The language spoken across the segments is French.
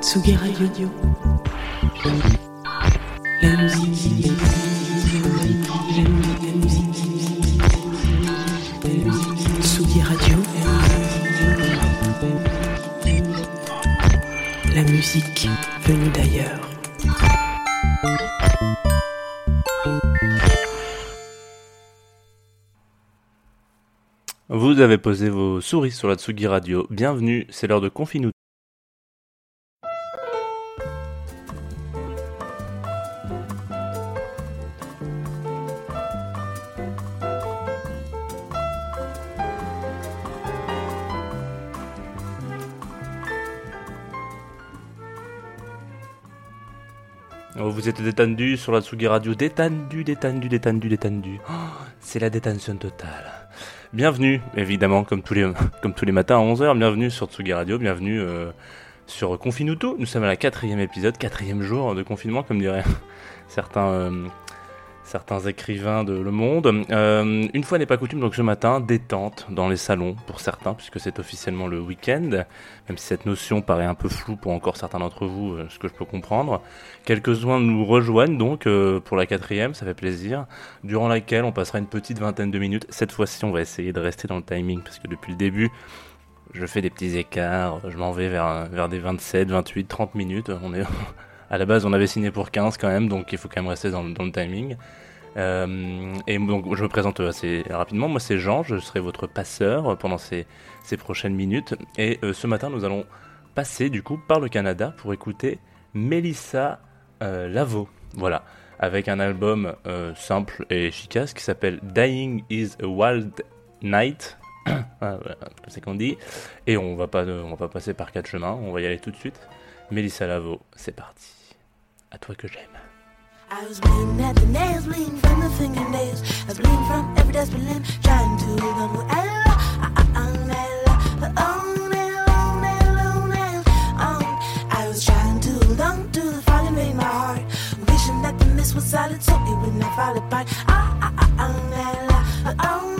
Tsugi Radio. La musique. La musique. La musique venue d'ailleurs. Vous avez posé vos souris sur la Tsugi Radio. Bienvenue, c'est l'heure de Confinou. Oh, vous êtes détendu sur la Tsugi Radio, détendu, détendu, détendu, détendu. Oh, c'est la détention totale. Bienvenue, évidemment, comme tous les, comme tous les matins à 11h, bienvenue sur Tsugi Radio, bienvenue euh, sur Confinuto. Nous sommes à la quatrième épisode, quatrième jour de confinement, comme diraient certains, euh, certains écrivains de Le Monde. Euh, une fois n'est pas coutume, donc ce matin, détente dans les salons pour certains, puisque c'est officiellement le week-end, même si cette notion paraît un peu floue pour encore certains d'entre vous, euh, ce que je peux comprendre. Quelques-uns nous rejoignent donc euh, pour la quatrième, ça fait plaisir, durant laquelle on passera une petite vingtaine de minutes. Cette fois-ci, on va essayer de rester dans le timing, parce que depuis le début, je fais des petits écarts, je m'en vais vers, des 27, 28, 30 minutes. On est... À la base, on avait signé pour 15 quand même, donc il faut quand même rester dans le timing. Euh, et donc, je me présente assez rapidement. Moi, c'est Jean, je serai votre passeur pendant ces, ces prochaines minutes. Et euh, ce matin, nous allons passer du coup par le Canada pour écouter Melissa euh, Lavo. Voilà, avec un album simple et efficace qui s'appelle Dying is a Wild Night. Ah, voilà, c'est qu'on dit. Et on va pas, on va pas passer par quatre chemins, on va y aller tout de suite. Melissa Lavo, c'est parti. À toi que j'aime. I was bleeding at the nails, bleeding from the fingernails. I was bleeding from every desperate limb, trying to run with Ella. I, I, I'm oh, Ella, Ella, oh. I was trying to hold on to the fire, made my heart. Wishing that the mist was solid, so it would not fall apart. I, I, I, I'm Ella, oh,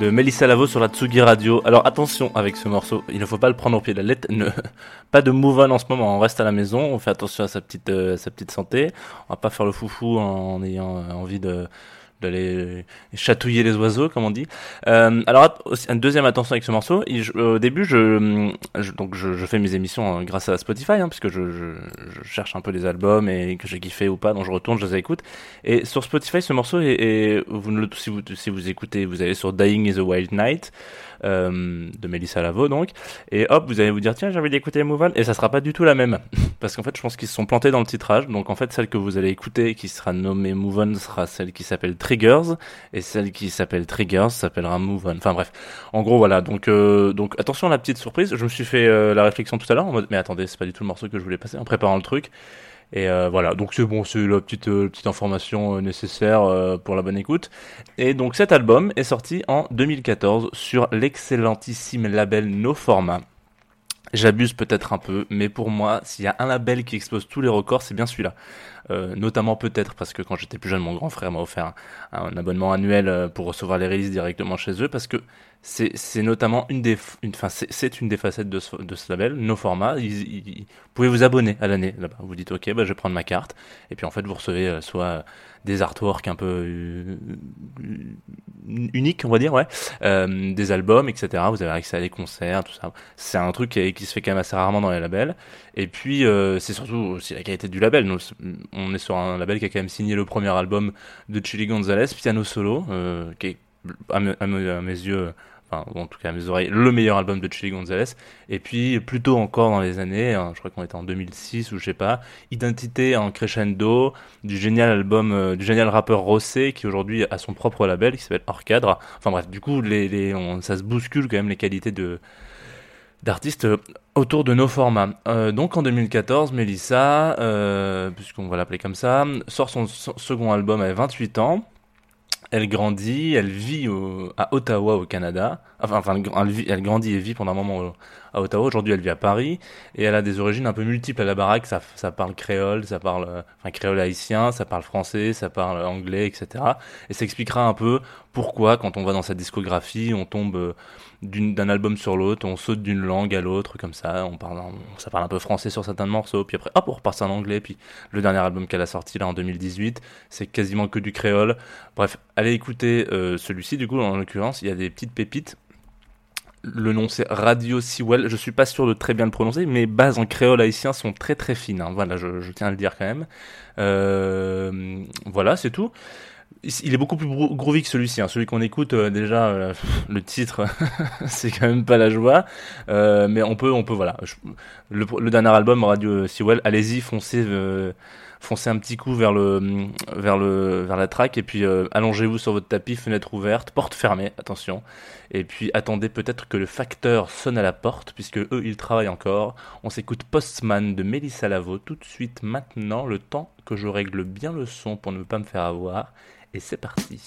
de Melissa Lavo sur la Tsugi Radio. Alors attention avec ce morceau, il ne faut pas le prendre au pied de la lettre. Pas de move on en ce moment, on reste à la maison, on fait attention à sa petite, euh, sa petite santé. On va pas faire le foufou en ayant euh, envie de d'aller chatouiller les oiseaux, comme on dit. Euh, alors, une deuxième attention avec ce morceau. Au début, je, je- donc je, je fais mes émissions euh, grâce à Spotify, hein, puisque je, je, cherche un peu les albums et que j'ai kiffé ou pas, donc je retourne, je les écoute. Et sur Spotify, ce morceau est, est- vous si vous si vous écoutez, vous allez sur Dying is a Wild Night de Melissa Lavo, donc, et hop, vous allez vous dire tiens, j'ai envie d'écouter Move On, et ça sera pas du tout la même, parce qu'en fait, je pense qu'ils se sont plantés dans le titrage. Donc en fait, celle que vous allez écouter, qui sera nommée Move On, sera celle qui s'appelle Triggers, et celle qui s'appelle Triggers s'appellera Move On. Enfin bref, en gros voilà. Donc euh, donc attention à la petite surprise. Je me suis fait euh, la réflexion tout à l'heure en mode mais attendez, c'est pas du tout le morceau que je voulais passer en préparant le truc. Et euh, voilà, donc c'est bon, c'est la petite euh, petite information euh, nécessaire pour la bonne écoute. Et donc cet album est sorti en 2014 sur l'excellentissime label No Format. J'abuse peut-être un peu, mais pour moi, s'il y a un label qui expose tous les records, c'est bien celui-là. Euh, notamment peut-être parce que quand j'étais plus jeune, mon grand frère m'a offert un, abonnement annuel euh, pour recevoir les releases directement chez eux, parce que c'est notamment une des, enfin c'est une des facettes de ce, de ce label, nos formats. Ils- ils- vous pouvez vous abonner à l'année là-bas. Vous dites ok, bah, je vais prendre ma carte, et puis en fait vous recevez euh, soit des artworks un peu euh, uniques, on va dire, ouais, euh, des albums, etc. Vous avez accès à des concerts, tout ça. C'est un truc qui, se fait quand même assez rarement dans les labels. Et puis, euh, c'est surtout aussi la qualité du label. On est sur un label qui a quand même signé le premier album de Chili Gonzalez, Piano Solo, qui est, à mes yeux, en tout cas mes oreilles, le meilleur album de Chili Gonzalez. Et puis, plus tôt encore dans les années, hein, je crois qu'on était en 2006 ou je sais pas, Identité en crescendo, du génial album, euh, du génial rappeur Rossé, qui aujourd'hui a son propre label, qui s'appelle Hors Cadre. Enfin bref, du coup, ça se bouscule quand même les qualités de d'artistes euh, autour de nos formats. Euh, donc en 2014, Melissa, puisqu'on va l'appeler comme ça, sort son second album à 28 ans. Elle grandit, elle vit au- à Ottawa au Canada. Enfin, enfin elle, elle grandit et vit pendant un moment au- à Ottawa. Aujourd'hui, elle vit à Paris et elle a des origines un peu multiples à la baraque. Ça, ça parle créole, ça parle, euh, enfin créole haïtien, ça parle français, ça parle anglais, etc. Et ça expliquera un peu pourquoi, quand on va dans sa discographie, on tombe euh, d'un album sur l'autre, on saute d'une langue à l'autre comme ça. On parle, ça parle un peu français sur certains morceaux, puis après, hop, on repasse en anglais. Puis le dernier album qu'elle a sorti là en 2018, c'est quasiment que du créole. Bref, allez écouter euh, celui-ci. Du coup, en l'occurrence, il y a des petites pépites. Le nom c'est Radio Sewell. Je suis pas sûr de très bien le prononcer. Mes bases en créole haïtien sont très très fines. hein. Voilà, je, je tiens à le dire quand même. Euh, voilà, c'est tout. Il est beaucoup plus groovy que celui-ci. hein. Celui qu'on écoute euh, déjà, euh, le titre, c'est quand même pas la joie. Euh, mais on peut, on peut, voilà. Le, dernier album Radio Sewell, allez-y, foncez, foncez un petit coup vers le, vers le, vers la track et puis allongez-vous sur votre tapis, fenêtre ouverte, porte fermée, attention. Et puis attendez peut-être que le facteur sonne à la porte puisque eux ils travaillent encore. On s'écoute Postman de Mélissa Lavo tout de suite maintenant, le temps que je règle bien le son pour ne pas me faire avoir. Et c'est parti.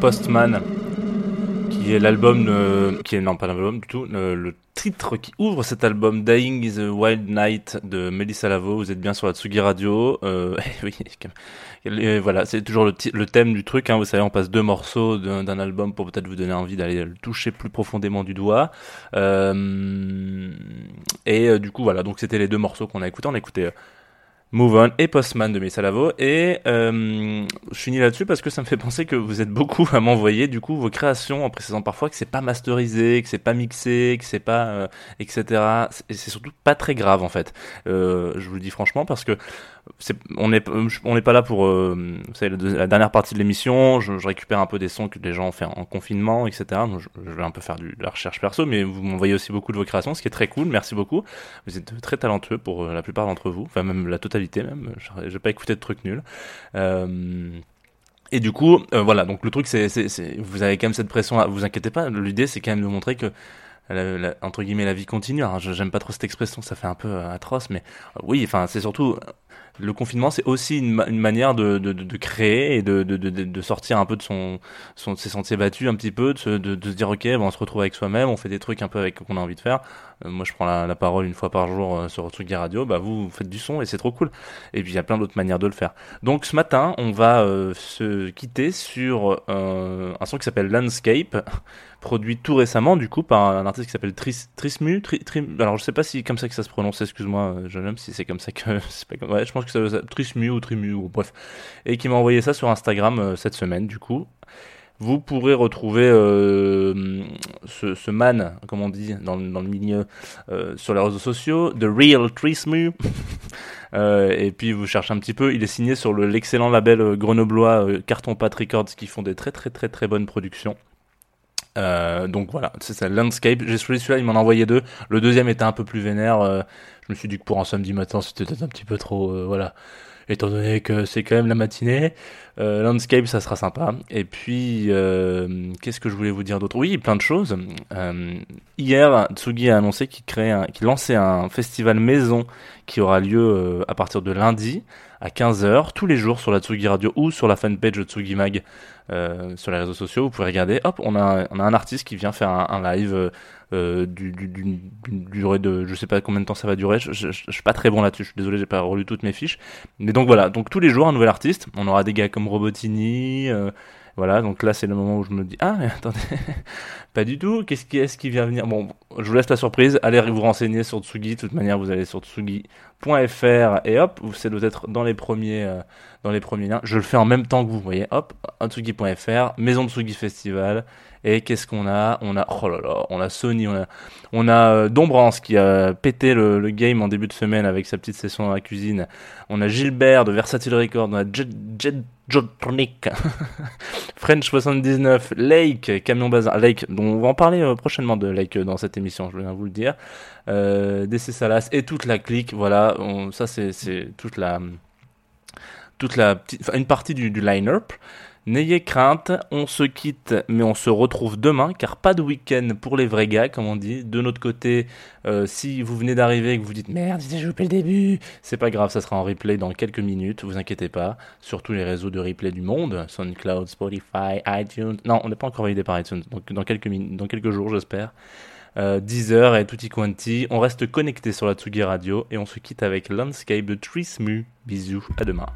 Postman, qui est l'album, qui est non pas l'album du tout, le, titre qui ouvre cet album, Dying is a Wild Night de Melissa Lavo. Vous êtes bien sur la Tsugi Radio. Euh, oui, voilà, c'est toujours le, thème du truc. Hein, vous savez, on passe deux morceaux d'un d'un album pour peut-être vous donner envie d'aller le toucher plus profondément du doigt. Euh, et euh, du coup, voilà. Donc c'était les deux morceaux qu'on a écoutés. On a écouté. Move On et Postman de Melissa Lavo et euh, je finis là-dessus parce que ça me fait penser que vous êtes beaucoup à m'envoyer du coup vos créations en précisant parfois que c'est pas masterisé, que c'est pas mixé, que c'est pas euh, etc. Et c'est surtout pas très grave en fait. Euh, je vous le dis franchement parce que on n'est on n'est pas là pour euh, vous savez, la, dernière partie de l'émission. Je, récupère un peu des sons que les gens ont fait en confinement, etc. Donc je, vais un peu faire de la recherche perso, mais vous m'envoyez aussi beaucoup de vos créations, ce qui est très cool. Merci beaucoup. Vous êtes très talentueux pour la plupart d'entre vous, enfin même la totalité même. J'ai pas écouté de trucs nuls. Euh, et du coup, euh, voilà. Donc le truc, c'est, vous avez quand même cette pression. Vous inquiétez pas. L'idée, c'est quand même de montrer que entre guillemets la vie continue. Alors, j'aime pas trop cette expression, ça fait un peu euh, atroce, mais oui. Enfin, c'est surtout le confinement, c'est aussi une, ma- une manière de, créer et de, sortir un peu de son, son ses sentiers battus un petit peu, de se, dire ok, bon, on se retrouve avec soi-même, on fait des trucs un peu avec qu'on a envie de faire. Euh, moi, je prends la, parole une fois par jour euh, sur Tsugi Radio. Bah, vous, vous faites du son et c'est trop cool. Et puis il y a plein d'autres manières de le faire. Donc ce matin, on va euh, se quitter sur un son qui s'appelle Landscape, produit tout récemment du coup par un artiste qui s'appelle Tris, Trismu. Tri, Tri- alors je sais pas si comme ça que ça se prononce. Excuse-moi, jeune homme, si c'est comme ça que. Ouais, je pense que ça Trismu ou Trimu ou bref. Et qui m'a envoyé ça sur Instagram euh, cette semaine du coup. Vous pourrez retrouver euh, ce, man, comme on dit dans, le- milieu, euh, sur les réseaux sociaux, The Real Trismu. Et puis vous cherchez un petit peu, il est signé sur le- l'excellent label grenoblois Carton Pat Records qui font des très très très très bonnes productions. Euh, donc voilà, c'est ça, Landscape. J'ai choisi celui-là, il m'en a envoyé deux. Le deuxième était un peu plus vénère. euh, je me suis dit que pour un samedi matin, c'était peut-être un petit peu trop, euh, voilà. Étant donné que c'est quand même la matinée, euh, Landscape, ça sera sympa. Et puis, euh, qu'est-ce que je voulais vous dire d'autre? Oui, plein de choses. Euh, hier, Tsugi a annoncé qu'il qu'il lançait un festival maison qui aura lieu à partir de lundi à 15h, tous les jours sur la Tsugi Radio ou sur la fanpage de Tsugi Mag sur les réseaux sociaux. Vous pouvez regarder. Hop, on a, un artiste qui vient faire un live euh, du, du- d'une d'une durée de, je sais pas combien de temps ça va durer. Je, je, suis pas très bon là-dessus. Je suis désolé, j'ai pas relu toutes mes fiches. Mais donc voilà. Donc tous les jours un nouvel artiste. On aura des gars comme Robotini. euh, voilà, donc là c'est le moment où je me dis ah mais attendez, pas du tout. Qu'est-ce qui est-ce qui vient venir? Bon, je vous laisse la surprise. Allez vous renseigner sur Tsugi. De toute manière, vous allez sur tsugi.fr et hop, vous c'est peut-être dans les premiers euh, dans les premiers liens. Je le fais en même temps que vous, vous voyez. Hop, tsugi.fr, Maison de Tsugi Festival. Et qu'est-ce qu'on a? On a oh là là, on a Sony, on a on a euh, Dombrance qui a pété le, game en début de semaine avec sa petite session dans la cuisine. On a Gilbert de Versatile Records, on a Jet, Jotronic, French 79, Lake, Camion Bazar, Lake, dont on va en parler euh, prochainement de Lake dans cette émission, je viens vous le dire. DC Salas et toute la clique, voilà, ça c'est toute la toute la petite, une partie du, du line-up. N'ayez crainte, on se quitte, mais on se retrouve demain, car pas de week-end pour les vrais gars, comme on dit. De notre côté, euh, si vous venez d'arriver et que vous dites merde, j'ai loupé le début, c'est pas grave, ça sera en replay dans quelques minutes, vous inquiétez pas, sur tous les réseaux de replay du monde, SoundCloud, Spotify, iTunes. Non, on n'est pas encore validé par iTunes, donc dans quelques, dans quelques jours, j'espère. Euh, Deezer et tutti quanti. On reste connecté sur la Tsugi Radio et on se quitte avec Landscape de Trismu. Bisous, à demain.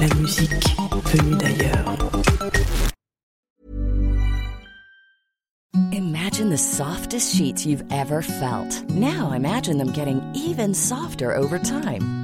La musique venue d'ailleurs. Imagine the softest sheets you've ever felt. Now imagine them getting even softer over time.